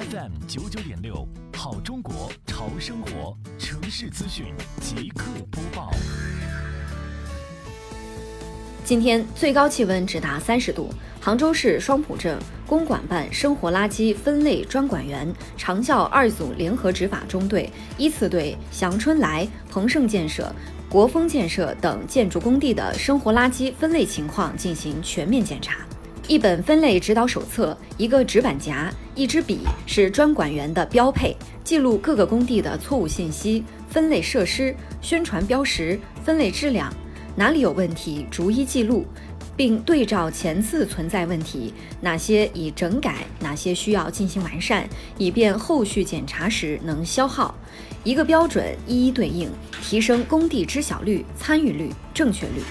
FM 九九点六，好中国潮生活城市资讯即刻播报。今天最高气温直达三十度。杭州市双浦镇公管办生活垃圾分类专管员长效二组联合执法中队依次对祥春来、鹏盛建设、国风建设等建筑工地的生活垃圾分类情况进行全面检查。一本分类指导手册、一个纸板夹、一支笔是专管员的标配，记录各个工地的错误信息、分类设施、宣传标识、分类质量，哪里有问题逐一记录，并对照前次存在问题，哪些已整改，哪些需要进行完善，以便后续检查时能消耗。一个标准一一对应，提升工地知晓率、参与率、正确率。